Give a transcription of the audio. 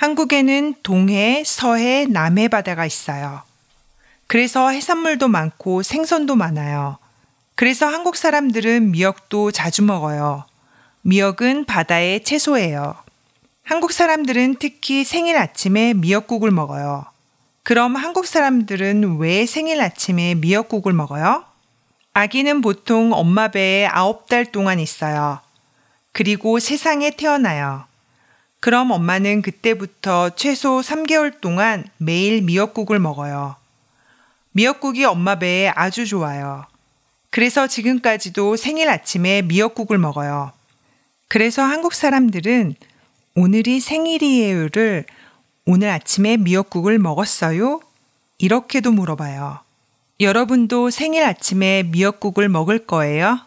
한국에는 동해, 서해, 남해 바다가 있어요. 그래서 해산물도 많고 생선도 많아요. 그래서 한국 사람들은 미역도 자주 먹어요. 미역은 바다의 채소예요. 한국 사람들은 특히 생일 아침에 미역국을 먹어요. 그럼 한국 사람들은 왜 생일 아침에 미역국을 먹어요? 아기는 보통 엄마 배에 아홉 달 동안 있어요. 그리고 세상에 태어나요. 그럼 엄마는 그때부터 최소 3개월 동안 매일 미역국을 먹어요. 미역국이 엄마 배에 아주 좋아요. 그래서 지금까지도 생일 아침에 미역국을 먹어요. 그래서 한국 사람들은 오늘이 생일이에요를 오늘 아침에 미역국을 먹었어요? 이렇게도 물어봐요. 여러분도 생일 아침에 미역국을 먹을 거예요?